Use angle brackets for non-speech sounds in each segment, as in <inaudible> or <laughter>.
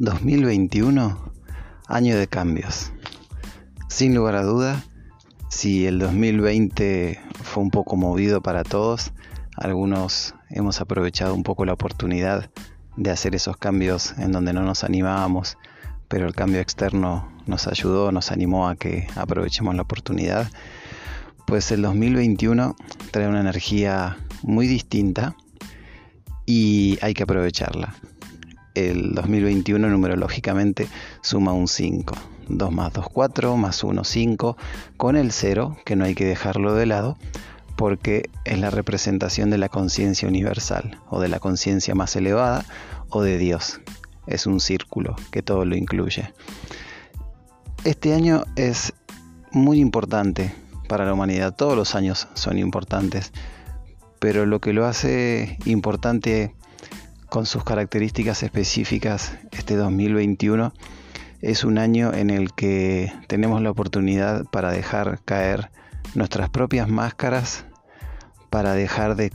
2021, año de cambios. Sin lugar a duda, si el 2020 fue un poco movido para todos, algunos hemos aprovechado un poco la oportunidad de hacer esos cambios en donde no nos animábamos, pero el cambio externo nos ayudó, nos animó a que aprovechemos la oportunidad. Pues el 2021 trae una energía muy distinta y hay que aprovecharla. El 2021 numerológicamente suma un 5. 2 más 2, 4, más 1, 5, con el 0, que no hay que dejarlo de lado, porque es la representación de la conciencia universal, o de la conciencia más elevada, o de Dios. Es un círculo que todo lo incluye. Este año es muy importante para la humanidad, todos los años son importantes, pero lo que lo hace importante con sus características específicas este 2021 es un año en el que tenemos la oportunidad para dejar caer nuestras propias máscaras, para dejar, de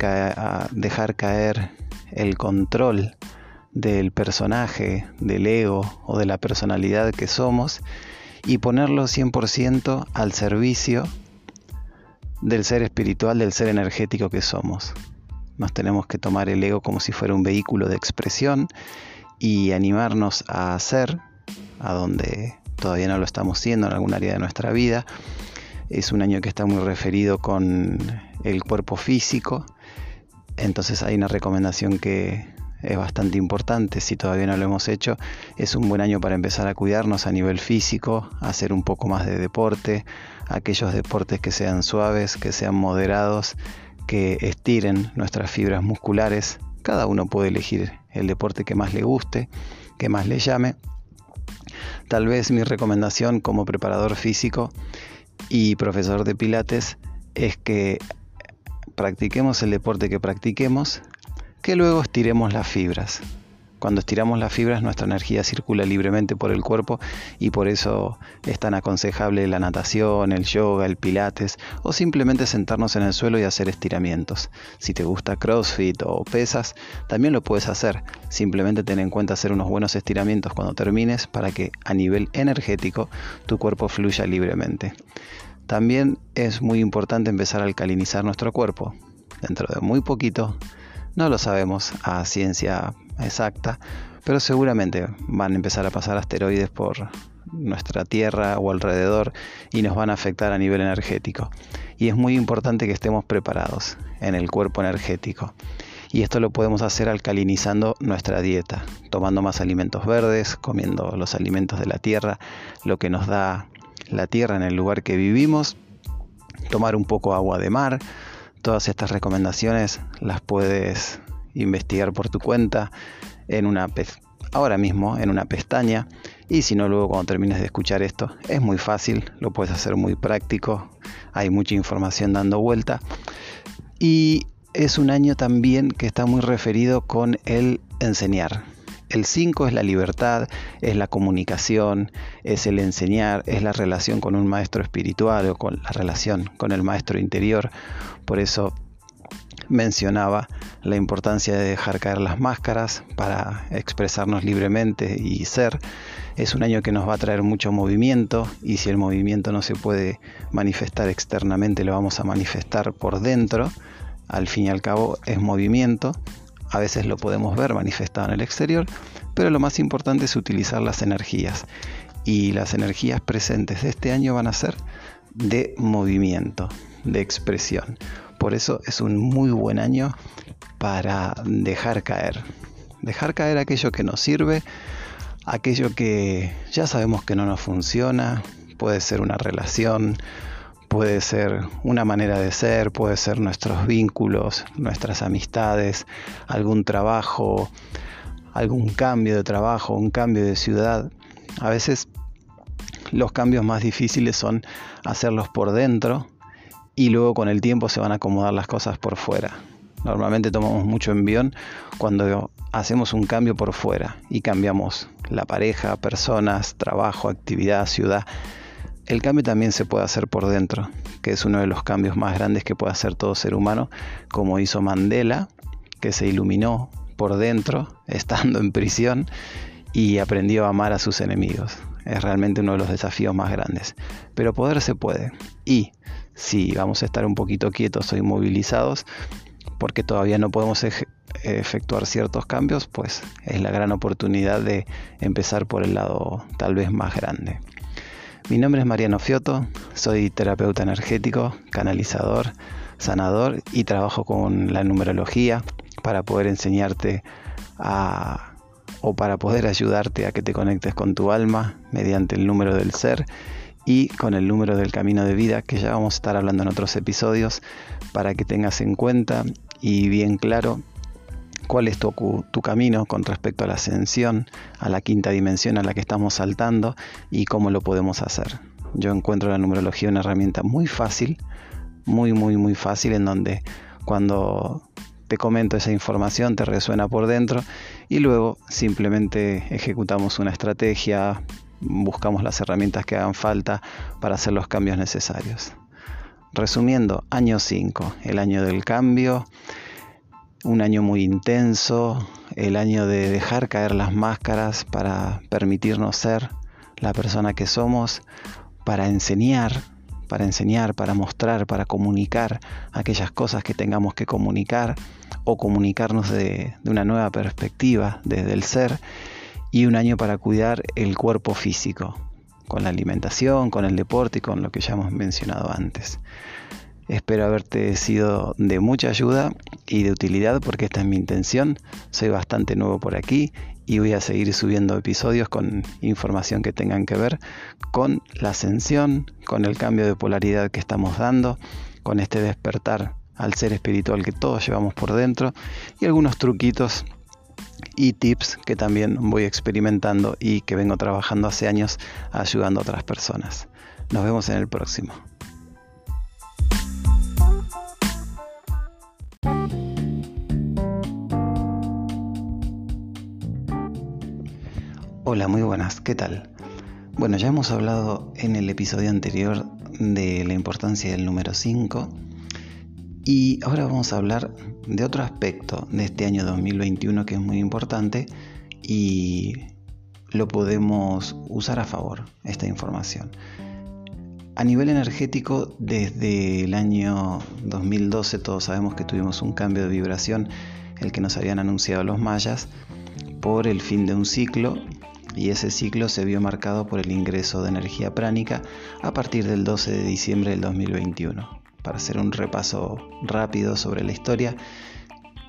dejar caer el control del personaje, del ego o de la personalidad que somos y ponerlo 100% al servicio del ser espiritual, del ser energético que somos. Nos tenemos que tomar el ego como si fuera un vehículo de expresión y animarnos a hacer, a donde todavía no lo estamos siendo en algún área de nuestra vida. Es un año que está muy referido con el cuerpo físico, entonces hay una recomendación que es bastante importante, si todavía no lo hemos hecho, es un buen año para empezar a cuidarnos a nivel físico, hacer un poco más de deporte, aquellos deportes que sean suaves, que sean moderados, que estiren nuestras fibras musculares. Cada uno puede elegir el deporte que más le guste, que más le llame. Tal vez mi recomendación como preparador físico y profesor de pilates es que practiquemos el deporte que practiquemos, que luego estiremos las fibras. Cuando estiramos las fibras nuestra energía circula libremente por el cuerpo y por eso es tan aconsejable la natación, el yoga, el pilates o simplemente sentarnos en el suelo y hacer estiramientos. Si te gusta CrossFit o pesas, también lo puedes hacer. Simplemente ten en cuenta hacer unos buenos estiramientos cuando termines para que a nivel energético tu cuerpo fluya libremente. También es muy importante empezar a alcalinizar nuestro cuerpo. Dentro de muy poquito, no lo sabemos a ciencia exacta, pero seguramente van a empezar a pasar asteroides por nuestra Tierra o alrededor y nos van a afectar a nivel energético. Y es muy importante que estemos preparados en el cuerpo energético. Y esto lo podemos hacer alcalinizando nuestra dieta, tomando más alimentos verdes, comiendo los alimentos de la tierra, lo que nos da la tierra en el lugar que vivimos, tomar un poco agua de mar. Todas estas recomendaciones las puedes investigar por tu cuenta en una ahora mismo en una pestaña y si no luego cuando termines de escuchar esto es muy fácil, lo puedes hacer muy práctico, hay mucha información dando vuelta y es un año también que está muy referido con el enseñar. El 5 es la libertad, es la comunicación, es el enseñar, es la relación con un maestro espiritual o con la relación con el maestro interior. Por eso mencionaba la importancia de dejar caer las máscaras para expresarnos libremente y ser. Es un año que nos va a traer mucho movimiento y si el movimiento no se puede manifestar externamente, lo vamos a manifestar por dentro. Al fin y al cabo es movimiento. A veces lo podemos ver manifestado en el exterior, pero lo más importante es utilizar las energías. Y las energías presentes de este año van a ser de movimiento, de expresión. Por eso es un muy buen año para dejar caer. Dejar caer aquello que nos sirve, aquello que ya sabemos que no nos funciona. Puede ser una relación, puede ser una manera de ser, puede ser nuestros vínculos, nuestras amistades, algún trabajo, algún cambio de trabajo, un cambio de ciudad. A veces los cambios más difíciles son hacerlos por dentro y luego con el tiempo se van a acomodar las cosas por fuera. Normalmente tomamos mucho envión cuando hacemos un cambio por fuera y cambiamos la pareja, personas, trabajo, actividad, ciudad. El cambio también se puede hacer por dentro, que es uno de los cambios más grandes que puede hacer todo ser humano, como hizo Mandela, que se iluminó por dentro, <laughs> estando en prisión, y aprendió a amar a sus enemigos. Es realmente uno de los desafíos más grandes. Pero poder se puede. Y si vamos a estar un poquito quietos o inmovilizados, porque todavía no podemos efectuar ciertos cambios, pues es la gran oportunidad de empezar por el lado tal vez más grande. Mi nombre es Mariano Fioto, soy terapeuta energético, canalizador, sanador y trabajo con la numerología para poder enseñarte o para poder ayudarte a que te conectes con tu alma mediante el número del ser y con el número del camino de vida que ya vamos a estar hablando en otros episodios para que tengas en cuenta y bien claro cuál es tu, camino con respecto a la ascensión, a la quinta dimensión a la que estamos saltando y cómo lo podemos hacer. Yo encuentro la numerología una herramienta muy fácil, muy, muy, muy fácil en donde cuando te comento esa información te resuena por dentro y luego simplemente ejecutamos una estrategia, buscamos las herramientas que hagan falta para hacer los cambios necesarios. Resumiendo, año 5, el año del cambio, un año muy intenso, el año de dejar caer las máscaras para permitirnos ser la persona que somos, para enseñar, para enseñar, para mostrar, para comunicar aquellas cosas que tengamos que comunicar o comunicarnos de, de, una nueva perspectiva desde el ser y un año para cuidar el cuerpo físico, con la alimentación, con el deporte y con lo que ya hemos mencionado antes. Espero haberte sido de mucha ayuda y de utilidad porque esta es mi intención. Soy bastante nuevo por aquí y voy a seguir subiendo episodios con información que tengan que ver con la ascensión, con el cambio de polaridad que estamos dando, con este despertar al ser espiritual que todos llevamos por dentro y algunos truquitos y tips que también voy experimentando y que vengo trabajando hace años ayudando a otras personas. Nos vemos en el próximo. Hola, muy buenas, ¿qué tal? Bueno, ya hemos hablado en el episodio anterior de la importancia del número 5 y ahora vamos a hablar de otro aspecto de este año 2021 que es muy importante y lo podemos usar a favor, esta información. A nivel energético, desde el año 2012 todos sabemos que tuvimos un cambio de vibración, el que nos habían anunciado los mayas, por el fin de un ciclo y ese ciclo se vio marcado por el ingreso de energía pránica a partir del 12 de diciembre del 2021. Para hacer un repaso rápido sobre la historia,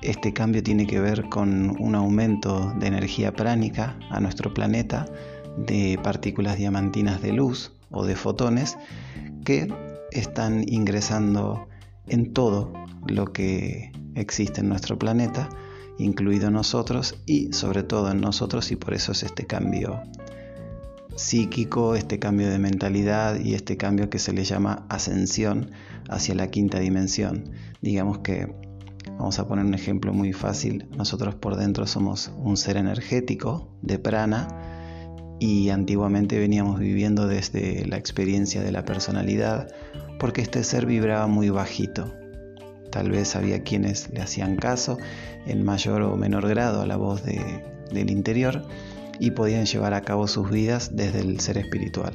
este cambio tiene que ver con un aumento de energía pránica a nuestro planeta de partículas diamantinas de luz o de fotones que están ingresando en todo lo que existe en nuestro planeta incluido nosotros y sobre todo en nosotros y por eso es este cambio psíquico, este cambio de mentalidad y este cambio que se le llama ascensión hacia la quinta dimensión. Digamos que, vamos a poner un ejemplo muy fácil, nosotros por dentro somos un ser energético de prana y antiguamente veníamos viviendo desde la experiencia de la personalidad porque este ser vibraba muy bajito, Tal vez había quienes le hacían caso en mayor o menor grado a la voz del interior y podían llevar a cabo sus vidas desde el ser espiritual.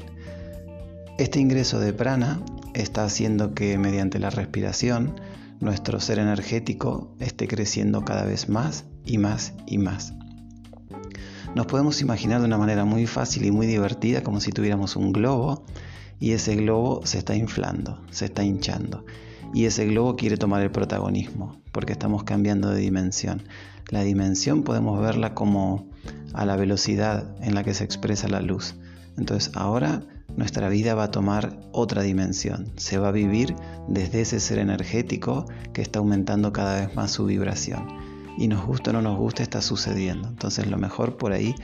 Este ingreso de prana está haciendo que mediante la respiración nuestro ser energético esté creciendo cada vez más y más y más. Nos podemos imaginar de una manera muy fácil y muy divertida como si tuviéramos un globo y ese globo se está inflando, se está hinchando y ese globo quiere tomar el protagonismo porque estamos cambiando de dimensión. La dimensión podemos verla como a la velocidad en la que se expresa la luz. Entonces ahora nuestra vida va a tomar otra dimensión. Se va a vivir desde ese ser energético que está aumentando cada vez más su vibración. Y nos gusta o no nos gusta está sucediendo. Entonces lo mejor por ahí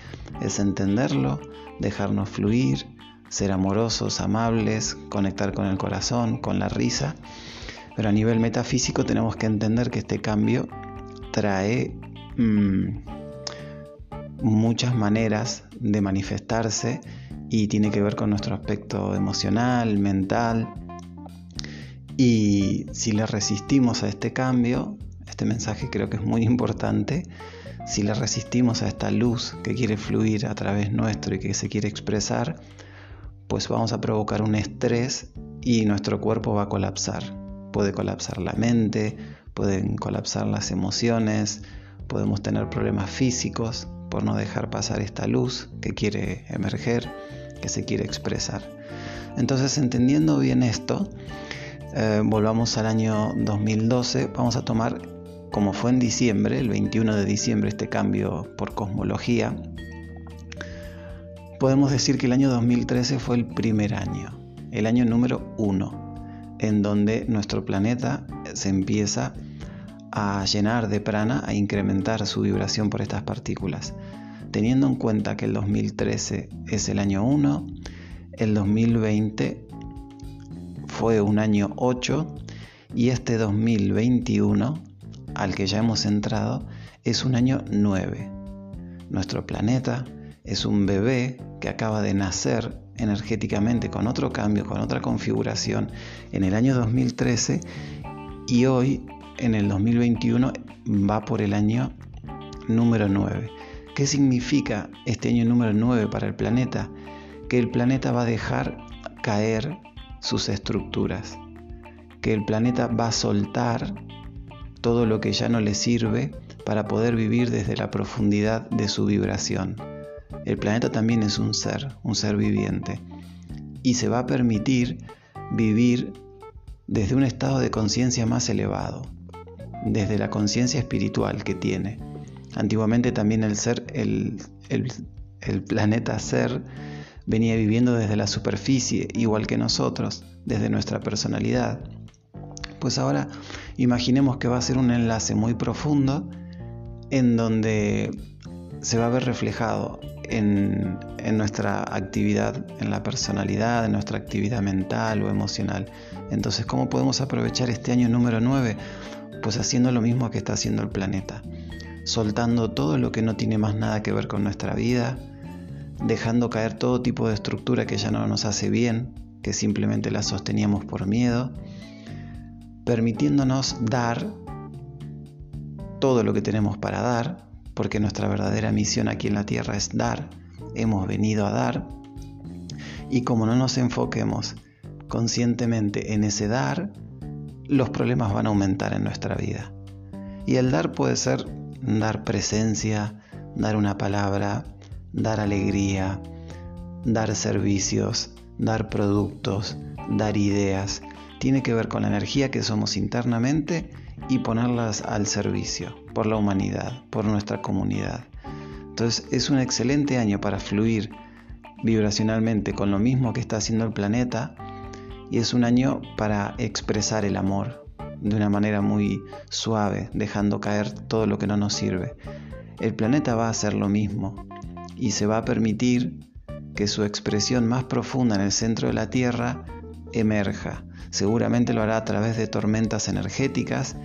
es entenderlo, dejarnos fluir, ser amorosos, amables, conectar con el corazón, con la risa pero a nivel metafísico tenemos que entender que este cambio trae mm, muchas maneras de manifestarse y tiene que ver con nuestro aspecto emocional, mental. Y si le resistimos a este cambio, este mensaje creo que es muy importante, si le resistimos a esta luz que quiere fluir a través nuestro y que se quiere expresar, pues vamos a provocar un estrés y nuestro cuerpo va a colapsar. Puede colapsar la mente, pueden colapsar las emociones, podemos tener problemas físicos por no dejar pasar esta luz que quiere emerger, que se quiere expresar. Entonces, entendiendo bien esto, eh, volvamos al año 2012, vamos a tomar como fue en diciembre, el 21 de diciembre, este cambio por cosmología, podemos decir que el año 2013 fue el primer año, el año número uno, en donde nuestro planeta se empieza a llenar de prana, a incrementar su vibración por estas partículas. Teniendo en cuenta que el 2013 es el año 1, el 2020 fue un año 8 y este 2021 al que ya hemos entrado es un año 9. Nuestro planeta es un bebé que acaba de nacer energéticamente con otro cambio, con otra configuración en el año 2013 y hoy en el 2021 va por el año número 9. ¿Qué significa este año número 9 para el planeta? Que el planeta va a dejar caer sus estructuras, que el planeta va a soltar todo lo que ya no le sirve para poder vivir desde la profundidad de su vibración. El planeta también es un ser, un ser viviente, y se va a permitir vivir desde un estado de conciencia más elevado, desde la conciencia espiritual que tiene. Antiguamente también el ser, el, el planeta ser, venía viviendo desde la superficie, igual que nosotros, desde nuestra personalidad. Pues ahora imaginemos que va a ser un enlace muy profundo en donde se va a ver reflejado en, nuestra actividad, en la personalidad, en nuestra actividad mental o emocional. Entonces, ¿cómo podemos aprovechar este año número 9? Pues haciendo lo mismo que está haciendo el planeta, soltando todo lo que no tiene más nada que ver con nuestra vida, dejando caer todo tipo de estructura que ya no nos hace bien, que simplemente la sosteníamos por miedo, permitiéndonos dar todo lo que tenemos para dar, porque nuestra verdadera misión aquí en la Tierra es dar, hemos venido a dar, y como no nos enfoquemos conscientemente en ese dar, los problemas van a aumentar en nuestra vida. Y el dar puede ser dar presencia, dar una palabra, dar alegría, dar servicios, dar productos, dar ideas, tiene que ver con la energía que somos internamente y ponerlas al servicio por la humanidad, por nuestra comunidad. Entonces es un excelente año para fluir vibracionalmente con lo mismo que está haciendo el planeta y es un año para expresar el amor de una manera muy suave, dejando caer todo lo que no nos sirve. El planeta va a hacer lo mismo y se va a permitir que su expresión más profunda en el centro de la Tierra emerja Seguramente lo hará a través de tormentas energéticas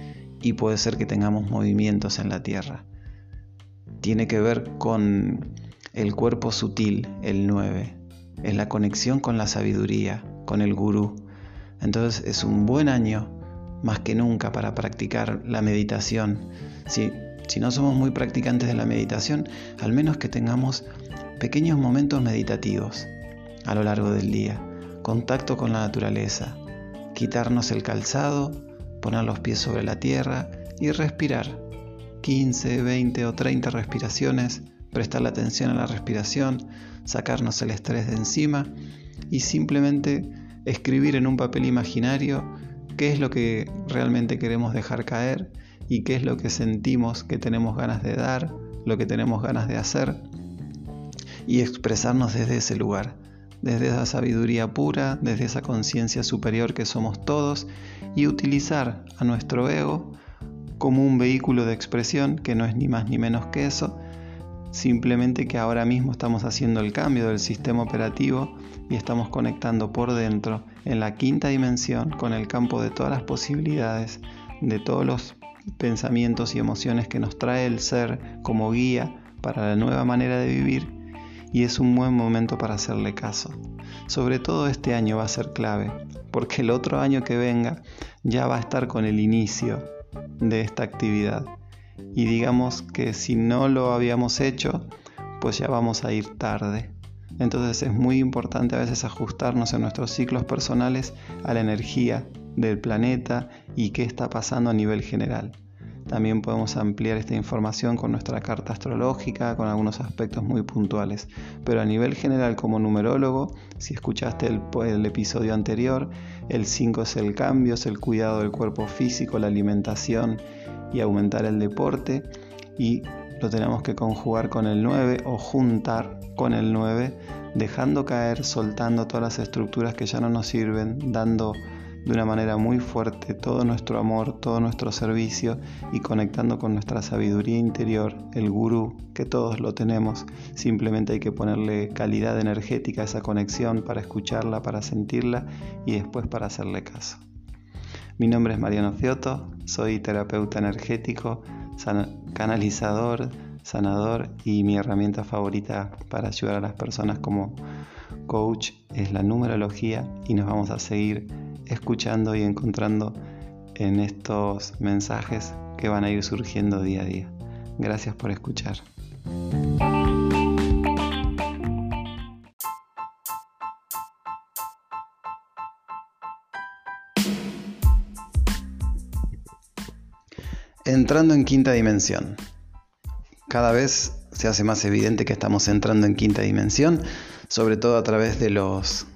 y puede ser que tengamos movimientos en la Tierra. Tiene que ver con el cuerpo sutil, el 9. Es la conexión con la sabiduría, el gurú. Entonces es un buen año más que nunca para practicar la meditación. Si, si no somos muy practicantes de la meditación, al menos que tengamos pequeños momentos meditativos a lo largo del día. Contacto con la naturaleza, quitarnos el calzado, poner los pies sobre la tierra y respirar. 15, 20 o 30 respiraciones, prestar la atención a la respiración, sacarnos el estrés de encima y simplemente escribir en un papel imaginario qué es lo que realmente queremos dejar caer y qué es lo que sentimos que tenemos ganas de dar, lo que tenemos ganas de hacer y expresarnos desde ese lugar desde esa sabiduría pura, desde esa conciencia superior que somos todos, y utilizar a nuestro ego como un vehículo de expresión que no es ni más ni menos que eso, simplemente que ahora mismo estamos haciendo el cambio del sistema operativo y estamos conectando por dentro en la quinta dimensión con el campo de todas las posibilidades, de todos los pensamientos y emociones que nos trae el ser como guía para la nueva manera de vivir y es un buen momento para hacerle caso. Sobre todo este año va a ser clave, porque el otro año que venga ya va a estar con el inicio de esta actividad y digamos que si no lo habíamos hecho, pues ya vamos a ir tarde. Entonces es muy importante a veces ajustarnos en nuestros ciclos personales a la energía del planeta y qué está pasando a nivel general. También podemos ampliar esta información con nuestra carta astrológica, con algunos aspectos muy puntuales. Pero a nivel general como numerólogo, si escuchaste el, episodio anterior, el 5 es el cambio, es el cuidado del cuerpo físico, la alimentación y aumentar el deporte. Y lo tenemos que conjugar con el 9 o juntar con el 9, dejando caer, soltando todas las estructuras que ya no nos sirven, dando de una manera muy fuerte todo nuestro amor, todo nuestro servicio y conectando con nuestra sabiduría interior, el gurú, que todos lo tenemos, simplemente hay que ponerle calidad energética a esa conexión para escucharla, para sentirla y después para hacerle caso. Mi nombre es Mariano Cioto, soy terapeuta energético, canalizador, sanador y mi herramienta favorita para ayudar a las personas como coach es la numerología y nos vamos a seguir escuchando y encontrando en estos mensajes que van a ir surgiendo día a día. Gracias por escuchar. Entrando en quinta dimensión. Cada vez se hace más evidente que estamos entrando en quinta dimensión, sobre todo a través de los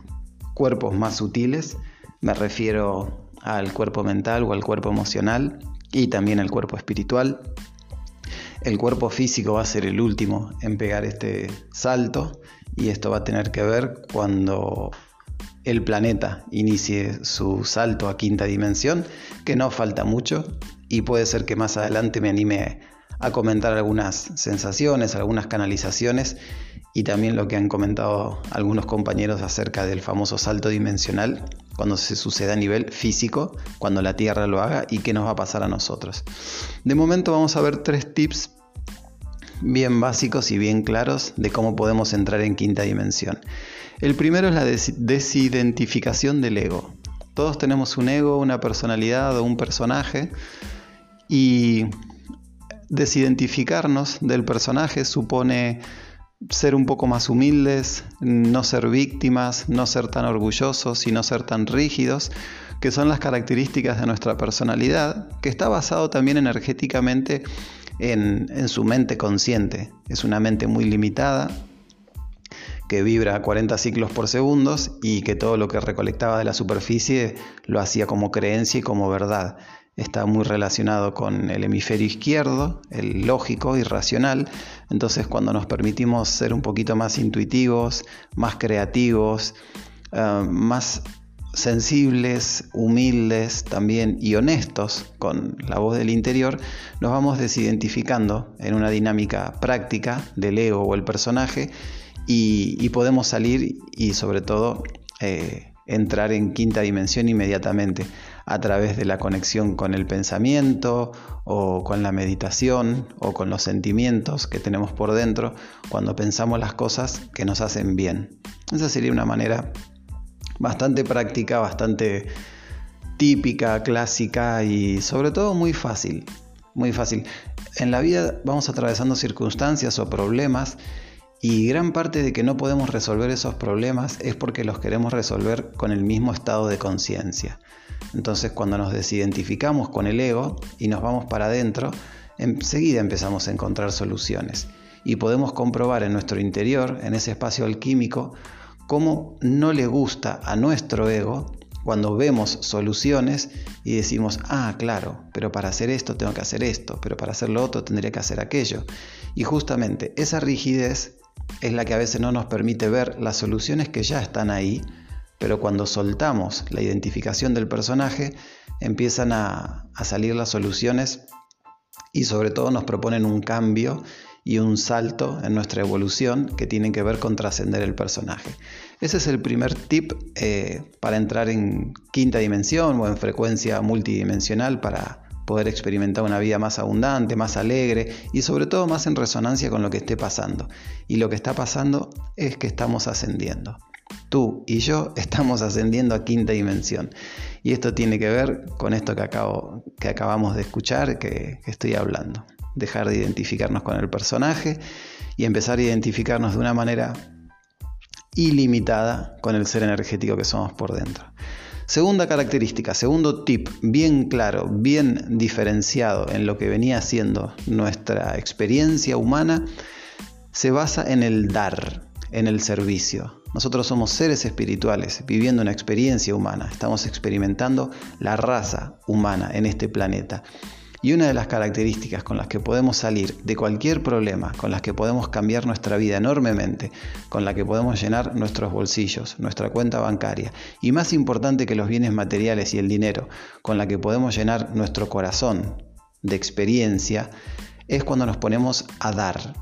cuerpos más sutiles me refiero al cuerpo mental o al cuerpo emocional y también al cuerpo espiritual. El cuerpo físico va a ser el último en pegar este salto y esto va a tener que ver cuando el planeta inicie su salto a quinta dimensión, que no falta mucho y puede ser que más adelante me anime a comentar algunas sensaciones, algunas canalizaciones y también lo que han comentado algunos compañeros acerca del famoso salto dimensional cuando se suceda a nivel físico, cuando la Tierra lo haga y qué nos va a pasar a nosotros. De momento vamos a ver tres tips bien básicos y bien claros de cómo podemos entrar en quinta dimensión. El primero es la desidentificación del ego. Todos tenemos un ego, una personalidad o un personaje y desidentificarnos del personaje supone ser un poco más humildes, no ser víctimas, no ser tan orgullosos y no ser tan rígidos, que son las características de nuestra personalidad, que está basado también energéticamente en, su mente consciente. Es una mente muy limitada, que vibra a 40 ciclos por segundo y que todo lo que recolectaba de la superficie lo hacía como creencia y como verdad está muy relacionado con el hemisferio izquierdo, el lógico y racional. Entonces cuando nos permitimos ser un poquito más intuitivos, más creativos, eh, más sensibles, humildes también y honestos con la voz del interior, nos vamos desidentificando en una dinámica práctica del ego o el personaje y, podemos salir y sobre todo eh, entrar en quinta dimensión inmediatamente a través de la conexión con el pensamiento o con la meditación o con los sentimientos que tenemos por dentro cuando pensamos las cosas que nos hacen bien. Esa sería una manera bastante práctica, bastante típica, clásica y sobre todo muy fácil. Muy fácil. En la vida vamos atravesando circunstancias o problemas y gran parte de que no podemos resolver esos problemas es porque los queremos resolver con el mismo estado de conciencia. Entonces cuando nos desidentificamos con el ego y nos vamos para adentro, enseguida empezamos a encontrar soluciones. Y podemos comprobar en nuestro interior, en ese espacio alquímico, cómo no le gusta a nuestro ego cuando vemos soluciones y decimos, ah, claro, pero para hacer esto tengo que hacer esto, pero para hacer lo otro tendría que hacer aquello. Y justamente esa rigidez es la que a veces no nos permite ver las soluciones que ya están ahí, pero cuando soltamos la identificación del personaje, empiezan a, salir las soluciones y sobre todo nos proponen un cambio y un salto en nuestra evolución que tienen que ver con trascender el personaje. Ese es el primer tip eh, para entrar en quinta dimensión o en frecuencia multidimensional para poder experimentar una vida más abundante, más alegre y sobre todo más en resonancia con lo que esté pasando. Y lo que está pasando es que estamos ascendiendo. Tú y yo <laughs> estamos ascendiendo a quinta dimensión. Y esto tiene que ver con esto que, acabo, que acabamos de escuchar, que, que estoy hablando. dejar de identificarnos con el personaje y empezar a identificarnos de una manera ilimitada con el ser energético que somos por dentro. Segunda característica, segundo tip, bien claro, bien diferenciado en lo que venía siendo nuestra experiencia humana, se basa en el dar, en el servicio. Nosotros somos seres espirituales viviendo una experiencia humana, estamos experimentando la raza humana en este planeta. Y una de las características con las que podemos salir de cualquier problema, con las que podemos cambiar nuestra vida enormemente, con la que podemos llenar nuestros bolsillos, nuestra cuenta bancaria, y más importante que los bienes materiales y el dinero, con la que podemos llenar nuestro corazón de experiencia, es cuando nos ponemos a dar.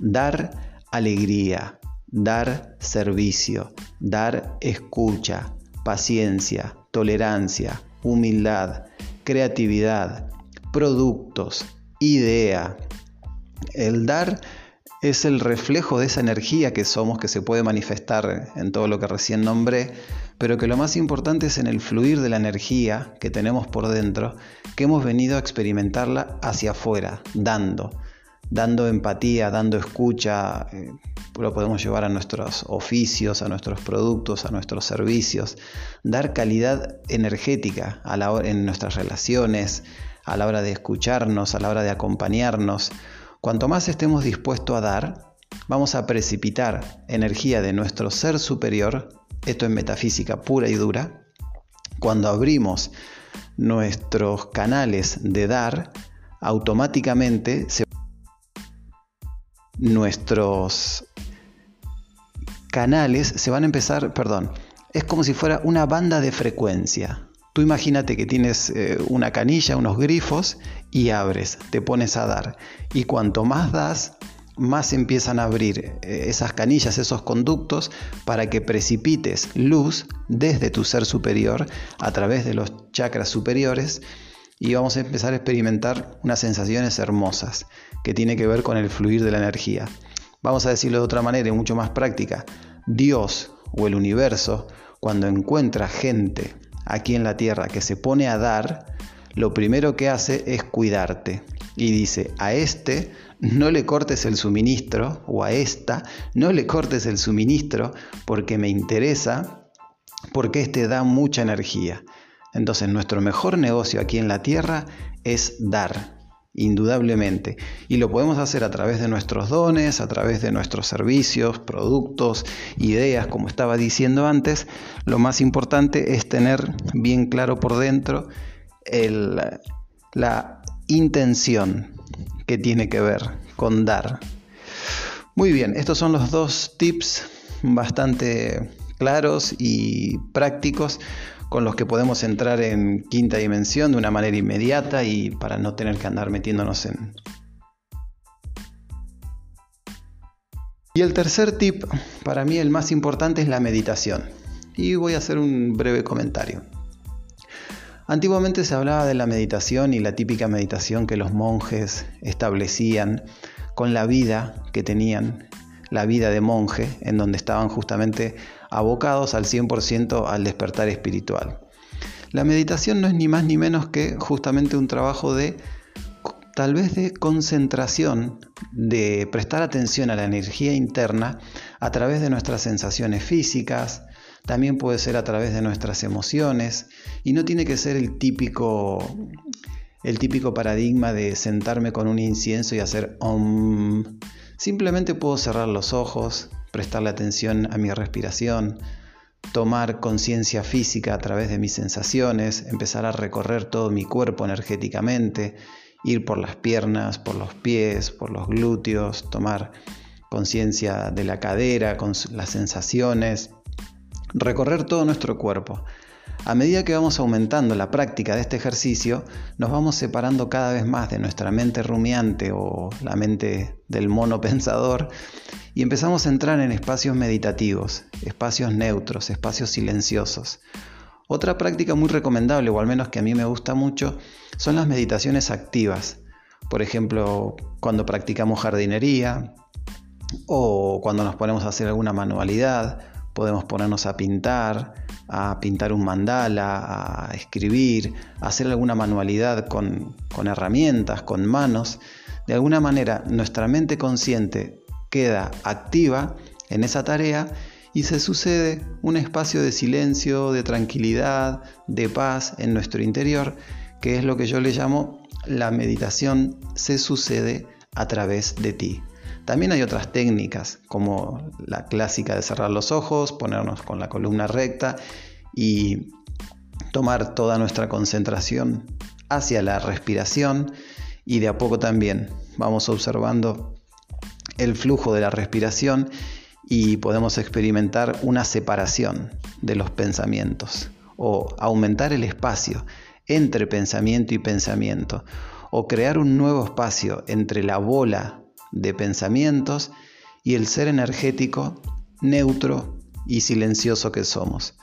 Dar alegría, dar servicio, dar escucha, paciencia, tolerancia, humildad, creatividad, productos, idea. El dar es el reflejo de esa energía que somos, que se puede manifestar en todo lo que recién nombré, pero que lo más importante es en el fluir de la energía que tenemos por dentro, que hemos venido a experimentarla hacia afuera, dando, dando empatía, dando escucha, eh, lo podemos llevar a nuestros oficios, a nuestros productos, a nuestros servicios, dar calidad energética a la, en nuestras relaciones, a la hora de escucharnos, a la hora de acompañarnos. Cuanto más estemos dispuestos a dar, vamos a precipitar energía de nuestro ser superior, esto es metafísica pura y dura, cuando abrimos nuestros canales de dar, automáticamente nuestros canales se van a empezar, perdón, es como si fuera una banda de frecuencia. Tú imagínate que tienes eh, una canilla, unos grifos y abres, te pones a dar. Y cuanto más das, más empiezan a abrir eh, esas canillas, esos conductos, para que precipites luz desde tu ser superior a través de los chakras superiores y vamos a empezar a experimentar unas sensaciones hermosas que tiene que ver con el fluir de la energía. Vamos a decirlo de otra manera y mucho más práctica. Dios o el universo, cuando encuentra gente aquí en la tierra que se pone a dar, lo primero que hace es cuidarte. Y dice, a este no le cortes el suministro, o a esta no le cortes el suministro porque me interesa, porque este da mucha energía. Entonces nuestro mejor negocio aquí en la tierra es dar, indudablemente. Y lo podemos hacer a través de nuestros dones, a través de nuestros servicios, productos, ideas, como estaba diciendo antes. Lo más importante es tener bien claro por dentro la intención que tiene que ver con dar. Muy bien, estos son los dos tips bastante claros y prácticos con los que podemos entrar en quinta dimensión de una manera inmediata y para no tener que andar metiéndonos en... Y el tercer tip, para mí el más importante, es la meditación. Y voy a hacer un breve comentario. Antiguamente se hablaba de la meditación y la típica meditación que los monjes establecían con la vida que tenían, la vida de monje, en donde estaban justamente abocados al 100% al despertar espiritual. La meditación no es ni más ni menos que justamente un trabajo de tal vez de concentración, de prestar atención a la energía interna a través de nuestras sensaciones físicas, también puede ser a través de nuestras emociones y no tiene que ser el típico el típico paradigma de sentarme con un incienso y hacer om. Simplemente puedo cerrar los ojos, prestarle atención a mi respiración, tomar conciencia física a través de mis sensaciones, empezar a recorrer todo mi cuerpo energéticamente, ir por las piernas, por los pies, por los glúteos, tomar conciencia de la cadera, con las sensaciones, recorrer todo nuestro cuerpo. A medida que vamos aumentando la práctica de este ejercicio, nos vamos separando cada vez más de nuestra mente rumiante o la mente del mono <laughs> pensador y empezamos a entrar en espacios meditativos, espacios neutros, espacios silenciosos. Otra práctica muy recomendable, o al menos que a mí me gusta mucho, son las meditaciones activas. Por ejemplo, cuando practicamos jardinería o cuando nos ponemos a hacer alguna manualidad, podemos ponernos a pintar, a pintar un mandala, a escribir, a hacer alguna manualidad con, herramientas, con manos, de alguna manera nuestra mente consciente queda activa en esa tarea y se sucede un espacio de silencio, de tranquilidad, de paz en nuestro interior, que es lo que yo le llamo la meditación se sucede a través de ti. También hay otras técnicas, como la clásica de cerrar los ojos, ponernos con la columna recta y tomar toda nuestra concentración hacia la respiración y de a poco también vamos observando el flujo de la respiración y podemos experimentar una separación de los pensamientos o aumentar el espacio entre pensamiento y pensamiento o crear un nuevo espacio entre la bola de pensamientos y el ser energético neutro y silencioso que somos.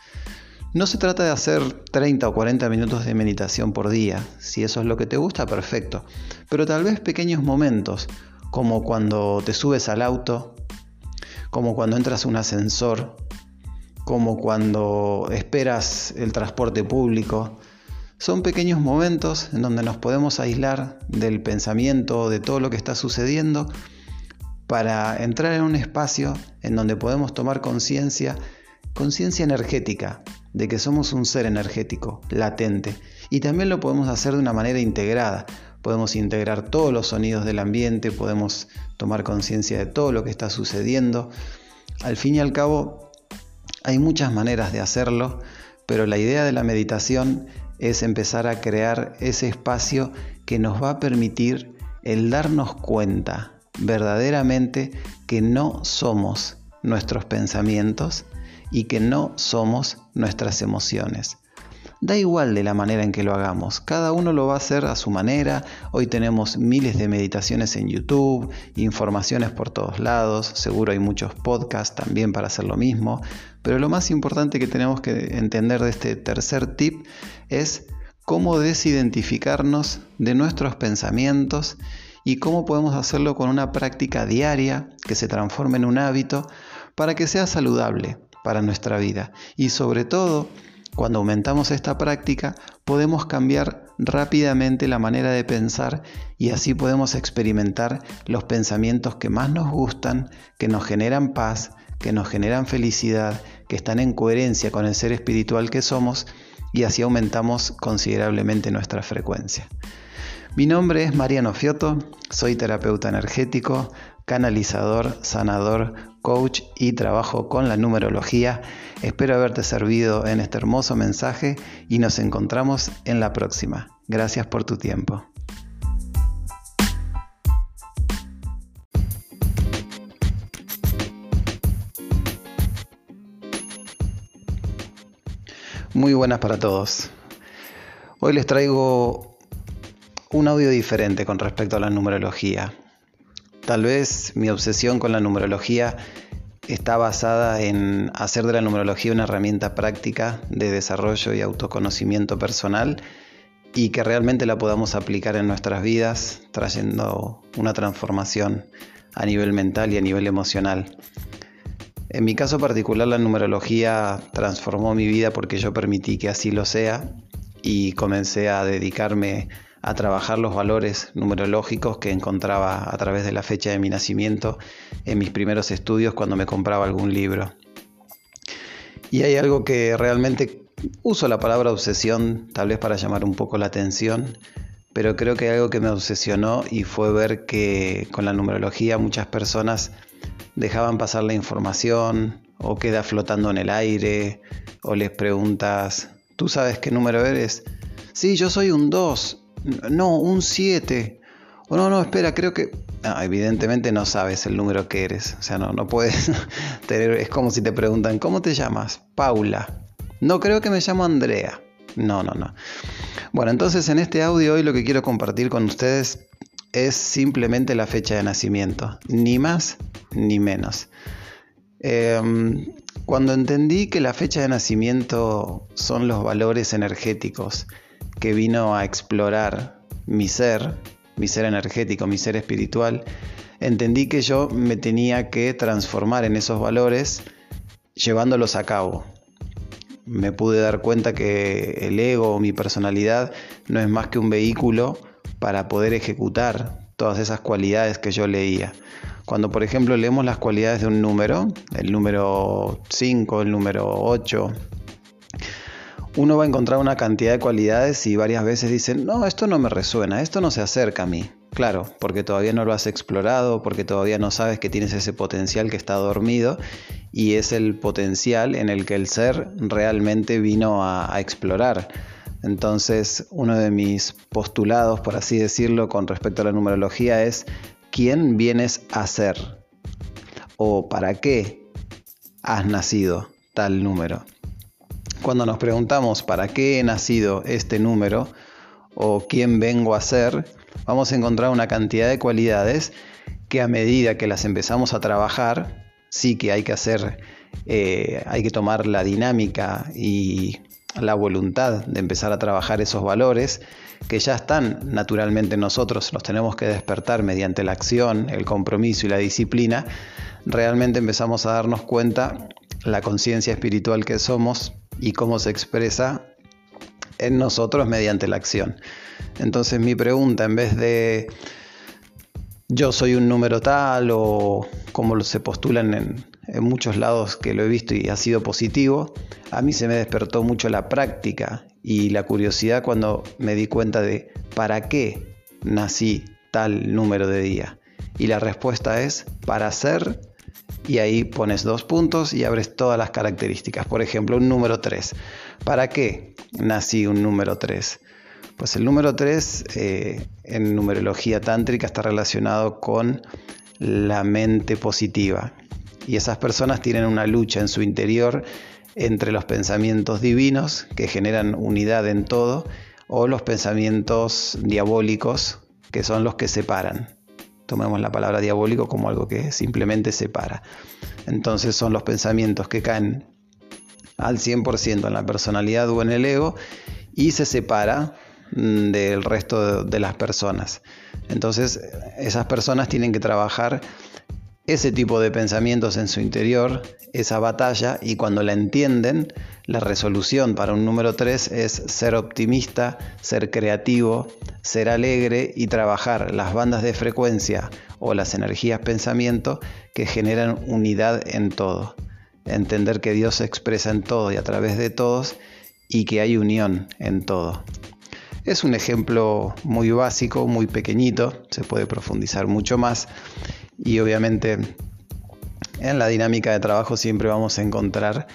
No se trata de hacer 30 o 40 minutos de meditación por día, si eso es lo que te gusta, perfecto, pero tal vez pequeños momentos, como cuando te subes al auto, como cuando entras a un ascensor, como cuando esperas el transporte público. Son pequeños momentos en donde nos podemos aislar del pensamiento, de todo lo que está sucediendo, para entrar en un espacio en donde podemos tomar conciencia, conciencia energética, de que somos un ser energético, latente, y también lo podemos hacer de una manera integrada. Podemos integrar todos los sonidos del ambiente, podemos tomar conciencia de todo lo que está sucediendo. Al fin y al cabo, hay muchas maneras de hacerlo, pero la idea de la meditación es empezar a crear ese espacio que nos va a permitir el darnos cuenta verdaderamente que no somos nuestros pensamientos y que no somos nuestras emociones. Da igual de la manera en que lo hagamos, cada uno lo va a hacer a su manera. Hoy tenemos miles de meditaciones en YouTube, informaciones por todos lados, seguro hay muchos podcasts también para hacer lo mismo, pero lo más importante que tenemos que entender de este tercer tip es cómo desidentificarnos de nuestros pensamientos y cómo podemos hacerlo con una práctica diaria que se transforme en un hábito para que sea saludable para nuestra vida y sobre todo cuando aumentamos esta práctica, podemos cambiar rápidamente la manera de pensar y así podemos experimentar los pensamientos que más nos gustan, que nos generan paz, que nos generan felicidad, que están en coherencia con el ser espiritual que somos y así aumentamos considerablemente nuestra frecuencia. Mi nombre es Mariano Fioto, soy terapeuta energético, canalizador, sanador, coach y trabajo con la numerología. Espero haberte servido en este hermoso mensaje y nos encontramos en la próxima. Gracias por tu tiempo. Muy buenas para todos. Hoy les traigo un audio diferente con respecto a la numerología. Tal vez mi obsesión con la numerología está basada en hacer de la numerología una herramienta práctica de desarrollo y autoconocimiento personal y que realmente la podamos aplicar en nuestras vidas trayendo una transformación a nivel mental y a nivel emocional. En mi caso particular la numerología transformó mi vida porque yo permití que así lo sea y comencé a dedicarme a trabajar los valores numerológicos que encontraba a través de la fecha de mi nacimiento en mis primeros estudios cuando me compraba algún libro. Y hay algo que realmente uso la palabra obsesión, tal vez para llamar un poco la atención, pero creo que algo que me obsesionó y fue ver que con la numerología muchas personas dejaban pasar la información o queda flotando en el aire o les preguntas, ¿tú sabes qué número eres? Sí, yo soy un 2 no, un 7. O no, no, espera, creo que... evidentemente no sabes el número que eres. O sea, no, no puedes <laughs> tener... Es como si te preguntan, ¿cómo te llamas? Paula. No, creo que me llamo Andrea. No, no, no. Bueno, entonces en este audio hoy lo que quiero compartir con ustedes es simplemente la fecha de nacimiento. Ni más ni menos. Em, cuando entendí que la fecha de nacimiento son los valores energéticos que vino a explorar mi ser, mi ser energético, mi ser espiritual, entendí que yo me tenía que transformar en esos valores llevándolos a cabo. Me pude dar cuenta que el ego mi personalidad no es más que un vehículo para poder ejecutar todas esas cualidades que yo leía. Cuando por ejemplo leemos las cualidades de un número, el número 5, el número 8, uno va a encontrar una cantidad de cualidades y varias veces dicen, no, esto no me resuena, esto no se acerca a mí. Claro, porque todavía no lo has explorado, porque todavía no sabes que tienes ese potencial que está dormido y es el potencial en el que el ser realmente vino a, explorar. Entonces, uno de mis postulados, por así decirlo, con respecto a la numerología es quién vienes a ser o para qué has nacido tal número. Cuando nos preguntamos para qué he nacido este número o quién vengo a ser, vamos a encontrar una cantidad de cualidades que a medida que las empezamos a trabajar, sí que hay que hacer, eh, hay que tomar la dinámica y la voluntad de empezar a trabajar esos valores que ya están naturalmente en nosotros, los tenemos que despertar mediante la acción, el compromiso y la disciplina, realmente empezamos a darnos cuenta la conciencia espiritual que somos y cómo se expresa en nosotros mediante la acción. Entonces mi pregunta, en vez de yo soy un número tal o como se postulan en, en muchos lados que lo he visto y ha sido positivo, a mí se me despertó mucho la práctica y la curiosidad cuando me di cuenta de para qué nací tal número de día. Y la respuesta es para ser y ahí pones dos puntos y abres todas las características. Por ejemplo, un número 3. ¿Para qué nací un número 3? Pues el número 3 eh, en numerología tántrica está relacionado con la mente positiva. Y esas personas tienen una lucha en su interior entre los pensamientos divinos que generan unidad en todo o los pensamientos diabólicos que son los que separan. Tomemos la palabra diabólico como algo que simplemente separa. Entonces son los pensamientos que caen al 100% en la personalidad o en el ego y se separa mm, del resto de las personas. Entonces esas personas tienen que trabajar ese tipo de pensamientos en su interior, esa batalla, y cuando la entienden, la resolución para un número 3 es ser optimista, ser creativo, ser alegre y trabajar las bandas de frecuencia o las energías pensamiento que generan unidad en todo. Entender que Dios se expresa en todo y a través de todos y que hay unión en todo. Es un ejemplo muy básico, muy pequeñito, se puede profundizar mucho más y obviamente en la dinámica de trabajo siempre vamos a encontrar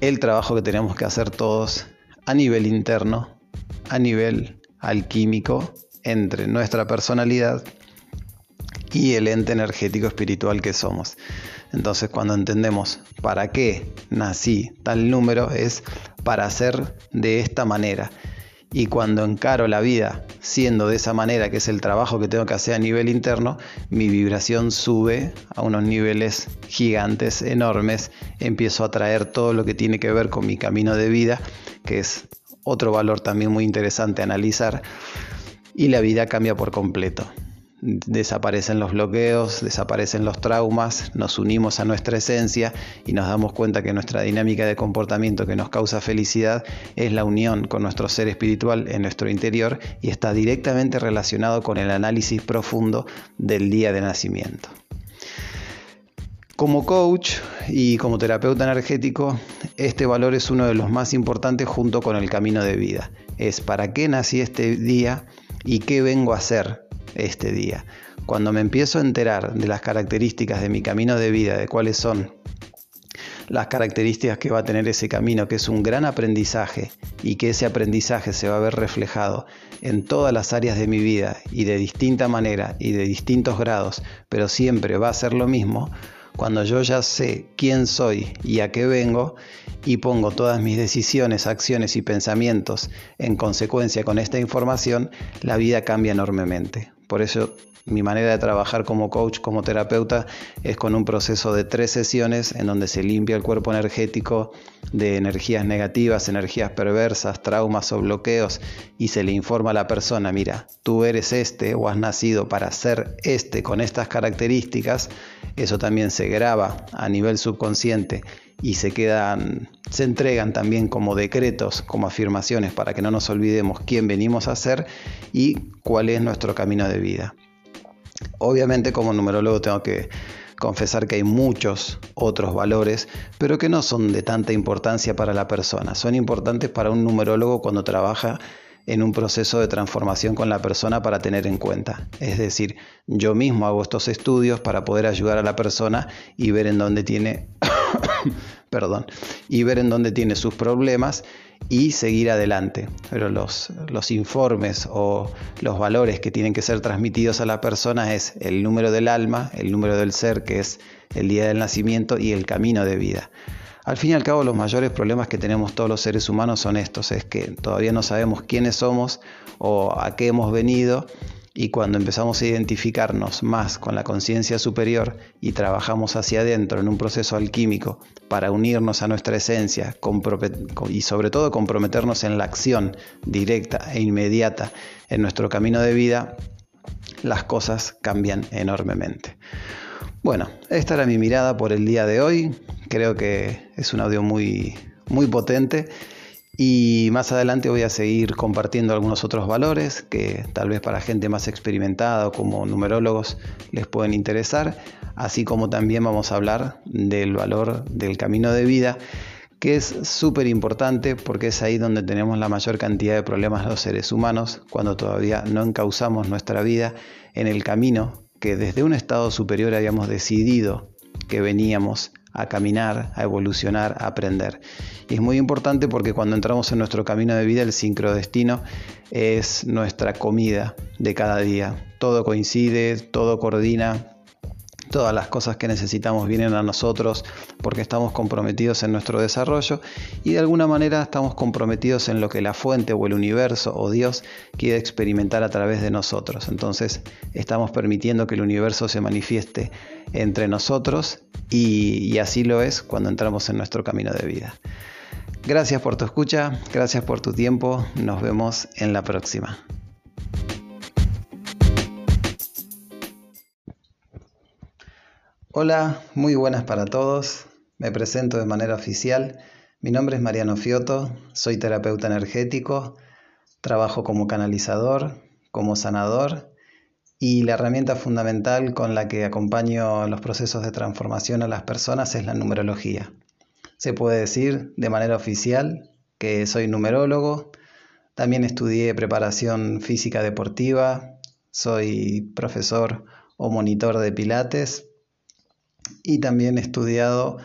el trabajo que tenemos que hacer todos a nivel interno, a nivel alquímico, entre nuestra personalidad y el ente energético espiritual que somos. Entonces cuando entendemos para qué nací tal número es para ser de esta manera. Y cuando encaro la vida siendo de esa manera, que es el trabajo que tengo que hacer a nivel interno, mi vibración sube a unos niveles gigantes, enormes, empiezo a traer todo lo que tiene que ver con mi camino de vida, que es otro valor también muy interesante analizar, y la vida cambia por completo desaparecen los bloqueos, desaparecen los traumas, nos unimos a nuestra esencia y nos damos cuenta que nuestra dinámica de comportamiento que nos causa felicidad es la unión con nuestro ser espiritual en nuestro interior y está directamente relacionado con el análisis profundo del día de nacimiento. Como coach y como terapeuta energético, este valor es uno de los más importantes junto con el camino de vida. Es para qué nací este día y qué vengo a hacer este día. Cuando me empiezo a enterar de las características de mi camino de vida, de cuáles son las características que va a tener ese camino, que es un gran aprendizaje y que ese aprendizaje se va a ver reflejado en todas las áreas de mi vida y de distinta manera y de distintos grados, pero siempre va a ser lo mismo, cuando yo ya sé quién soy y a qué vengo y pongo todas mis decisiones, acciones y pensamientos en consecuencia con esta información, la vida cambia enormemente. Por eso mi manera de trabajar como coach, como terapeuta, es con un proceso de tres sesiones en donde se limpia el cuerpo energético de energías negativas, energías perversas, traumas o bloqueos y se le informa a la persona, mira, tú eres este o has nacido para ser este con estas características. Eso también se graba a nivel subconsciente y se quedan, se entregan también como decretos, como afirmaciones para que no nos olvidemos quién venimos a ser y cuál es nuestro camino de vida. Obviamente como numerólogo tengo que confesar que hay muchos otros valores, pero que no son de tanta importancia para la persona. Son importantes para un numerólogo cuando trabaja en un proceso de transformación con la persona para tener en cuenta. Es decir, yo mismo hago estos estudios para poder ayudar a la persona y ver en dónde tiene <coughs> perdón, y ver en dónde tiene sus problemas y seguir adelante. Pero los, los informes o los valores que tienen que ser transmitidos a la persona es el número del alma, el número del ser, que es el día del nacimiento, y el camino de vida. Al fin y al cabo, los mayores problemas que tenemos todos los seres humanos son estos, es que todavía no sabemos quiénes somos o a qué hemos venido y cuando empezamos a identificarnos más con la conciencia superior y trabajamos hacia adentro en un proceso alquímico para unirnos a nuestra esencia y sobre todo comprometernos en la acción directa e inmediata en nuestro camino de vida, las cosas cambian enormemente. Bueno, esta era mi mirada por el día de hoy. Creo que es un audio muy, muy potente y más adelante voy a seguir compartiendo algunos otros valores que tal vez para gente más experimentada o como numerólogos les pueden interesar, así como también vamos a hablar del valor del camino de vida, que es súper importante porque es ahí donde tenemos la mayor cantidad de problemas los seres humanos, cuando todavía no encauzamos nuestra vida en el camino que desde un estado superior habíamos decidido que veníamos a caminar, a evolucionar, a aprender. Y es muy importante porque cuando entramos en nuestro camino de vida, el sincrodestino es nuestra comida de cada día. Todo coincide, todo coordina, todas las cosas que necesitamos vienen a nosotros porque estamos comprometidos en nuestro desarrollo y de alguna manera estamos comprometidos en lo que la fuente o el universo o Dios quiere experimentar a través de nosotros. Entonces estamos permitiendo que el universo se manifieste entre nosotros y, así lo es cuando entramos en nuestro camino de vida. Gracias por tu escucha, gracias por tu tiempo, nos vemos en la próxima. Hola, muy buenas para todos. Me presento de manera oficial. Mi nombre es Mariano Fioto, soy terapeuta energético, trabajo como canalizador, como sanador y la herramienta fundamental con la que acompaño los procesos de transformación a las personas es la numerología. Se puede decir de manera oficial que soy numerólogo, también estudié preparación física deportiva, soy profesor o monitor de pilates y también he estudiado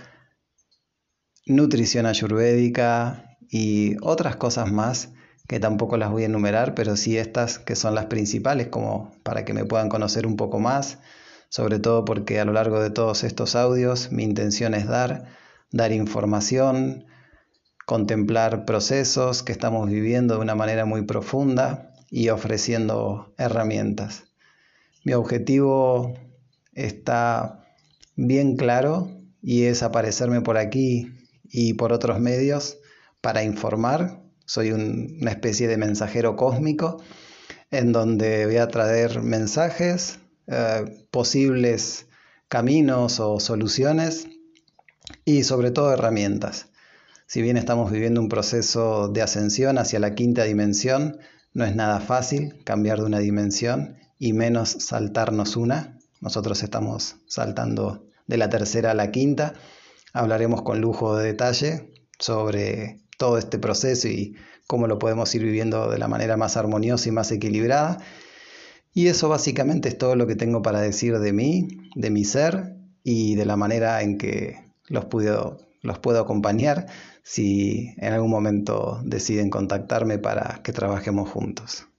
nutrición ayurvédica y otras cosas más que tampoco las voy a enumerar, pero sí estas que son las principales como para que me puedan conocer un poco más, sobre todo porque a lo largo de todos estos audios mi intención es dar, dar información, contemplar procesos que estamos viviendo de una manera muy profunda y ofreciendo herramientas. Mi objetivo está bien claro y es aparecerme por aquí y por otros medios para informar. Soy una especie de mensajero cósmico en donde voy a traer mensajes, eh, posibles caminos o soluciones y sobre todo herramientas. Si bien estamos viviendo un proceso de ascensión hacia la quinta dimensión, no es nada fácil cambiar de una dimensión y menos saltarnos una. Nosotros estamos saltando de la tercera a la quinta. Hablaremos con lujo de detalle sobre todo este proceso y cómo lo podemos ir viviendo de la manera más armoniosa y más equilibrada. Y eso básicamente es todo lo que tengo para decir de mí, de mi ser y de la manera en que los puedo, los puedo acompañar si en algún momento deciden contactarme para que trabajemos juntos.